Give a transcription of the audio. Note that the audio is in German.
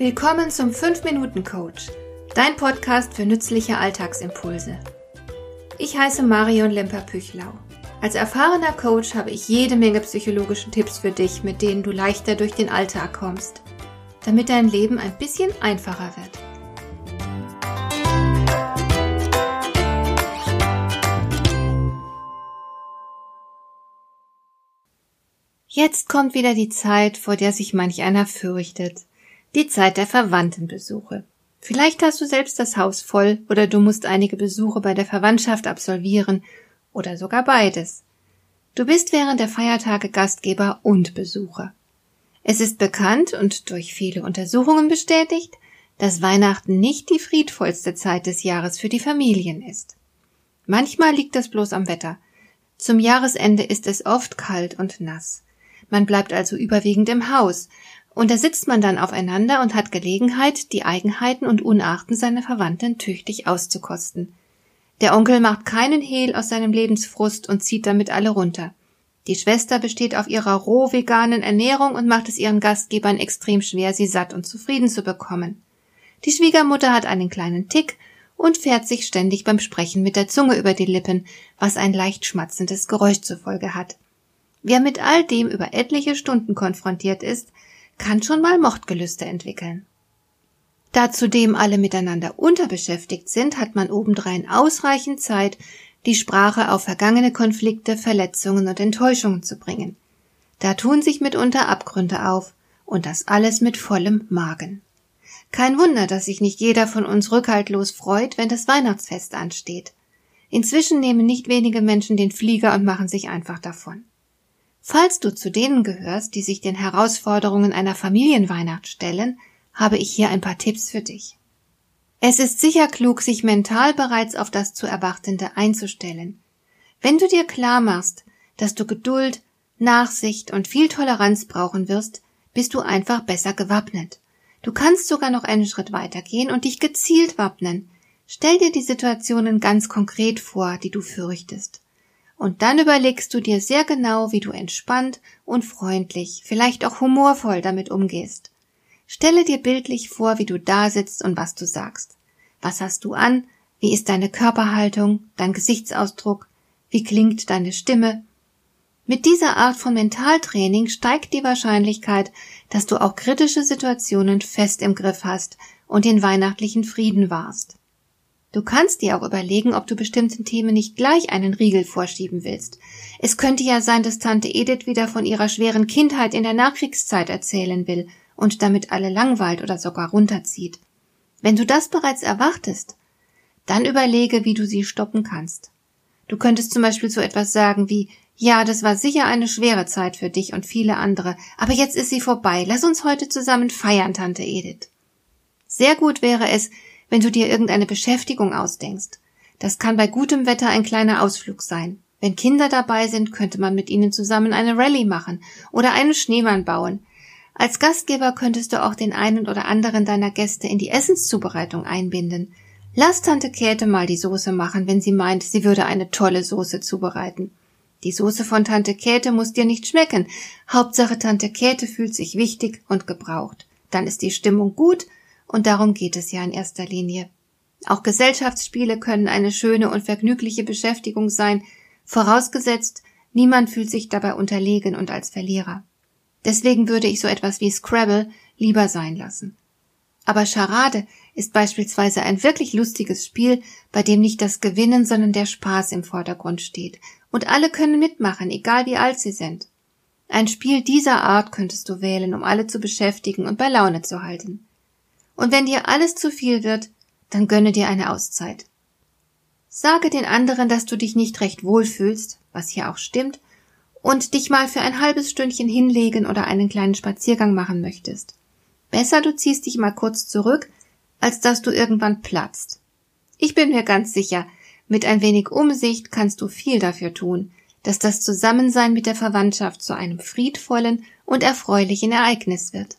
Willkommen zum 5-Minuten-Coach, dein Podcast für nützliche Alltagsimpulse. Ich heiße Marion Lemper-Püchlau. Als erfahrener Coach habe ich jede Menge psychologische Tipps für dich, mit denen du leichter durch den Alltag kommst, damit dein Leben ein bisschen einfacher wird. Jetzt kommt wieder die Zeit, vor der sich manch einer fürchtet. Die Zeit der Verwandtenbesuche. Vielleicht hast du selbst das Haus voll oder du musst einige Besuche bei der Verwandtschaft absolvieren oder sogar beides. Du bist während der Feiertage Gastgeber und Besucher. Es ist bekannt und durch viele Untersuchungen bestätigt, dass Weihnachten nicht die friedvollste Zeit des Jahres für die Familien ist. Manchmal liegt das bloß am Wetter. Zum Jahresende ist es oft kalt und nass. Man bleibt also überwiegend im Haus, und da sitzt man dann aufeinander und hat Gelegenheit, die Eigenheiten und Unarten seiner Verwandten tüchtig auszukosten. Der Onkel macht keinen Hehl aus seinem Lebensfrust und zieht damit alle runter. Die Schwester besteht auf ihrer roh veganen Ernährung und macht es ihren Gastgebern extrem schwer, sie satt und zufrieden zu bekommen. Die Schwiegermutter hat einen kleinen Tick und fährt sich ständig beim Sprechen mit der Zunge über die Lippen, was ein leicht schmatzendes Geräusch zur Folge hat. Wer mit all dem über etliche Stunden konfrontiert ist, kann schon mal Mordgelüste entwickeln. Da zudem alle miteinander unterbeschäftigt sind, hat man obendrein ausreichend Zeit, die Sprache auf vergangene Konflikte, Verletzungen und Enttäuschungen zu bringen. Da tun sich mitunter Abgründe auf, und das alles mit vollem Magen. Kein Wunder, dass sich nicht jeder von uns rückhaltlos freut, wenn das Weihnachtsfest ansteht. Inzwischen nehmen nicht wenige Menschen den Flieger und machen sich einfach davon. Falls du zu denen gehörst, die sich den Herausforderungen einer Familienweihnacht stellen, habe ich hier ein paar Tipps für dich. Es ist sicher klug, sich mental bereits auf das zu Erwartende einzustellen. Wenn du dir klar machst, dass du Geduld, Nachsicht und viel Toleranz brauchen wirst, bist du einfach besser gewappnet. Du kannst sogar noch einen Schritt weitergehen und dich gezielt wappnen. Stell dir die Situationen ganz konkret vor, die du fürchtest. Und dann überlegst du dir sehr genau, wie du entspannt und freundlich, vielleicht auch humorvoll damit umgehst. Stelle dir bildlich vor, wie du da sitzt und was du sagst. Was hast du an? Wie ist deine Körperhaltung, dein Gesichtsausdruck? Wie klingt deine Stimme? Mit dieser Art von Mentaltraining steigt die Wahrscheinlichkeit, dass du auch kritische Situationen fest im Griff hast und den weihnachtlichen Frieden wahrst. Du kannst dir auch überlegen, ob du bestimmten Themen nicht gleich einen Riegel vorschieben willst. Es könnte ja sein, dass Tante Edith wieder von ihrer schweren Kindheit in der Nachkriegszeit erzählen will und damit alle langweilt oder sogar runterzieht. Wenn du das bereits erwartest, dann überlege, wie du sie stoppen kannst. Du könntest zum Beispiel so etwas sagen wie, ja, das war sicher eine schwere Zeit für dich und viele andere, aber jetzt ist sie vorbei. Lass uns heute zusammen feiern, Tante Edith. Sehr gut wäre es, wenn du dir irgendeine Beschäftigung ausdenkst. Das kann bei gutem Wetter ein kleiner Ausflug sein. Wenn Kinder dabei sind, könnte man mit ihnen zusammen eine Rallye machen oder einen Schneemann bauen. Als Gastgeber könntest du auch den einen oder anderen deiner Gäste in die Essenszubereitung einbinden. Lass Tante Käthe mal die Soße machen, wenn sie meint, sie würde eine tolle Soße zubereiten. Die Soße von Tante Käthe muss dir nicht schmecken. Hauptsache Tante Käthe fühlt sich wichtig und gebraucht. Dann ist die Stimmung gut und darum geht es ja in erster Linie. Auch Gesellschaftsspiele können eine schöne und vergnügliche Beschäftigung sein, vorausgesetzt, niemand fühlt sich dabei unterlegen und als Verlierer. Deswegen würde ich so etwas wie Scrabble lieber sein lassen. Aber Charade ist beispielsweise ein wirklich lustiges Spiel, bei dem nicht das Gewinnen, sondern der Spaß im Vordergrund steht. Und alle können mitmachen, egal wie alt sie sind. Ein Spiel dieser Art könntest du wählen, um alle zu beschäftigen und bei Laune zu halten. Und wenn dir alles zu viel wird, dann gönne dir eine Auszeit. Sage den anderen, dass du dich nicht recht wohlfühlst, was hier auch stimmt, und dich mal für ein halbes Stündchen hinlegen oder einen kleinen Spaziergang machen möchtest. Besser du ziehst dich mal kurz zurück, als dass du irgendwann platzt. Ich bin mir ganz sicher, mit ein wenig Umsicht kannst du viel dafür tun, dass das Zusammensein mit der Verwandtschaft zu einem friedvollen und erfreulichen Ereignis wird.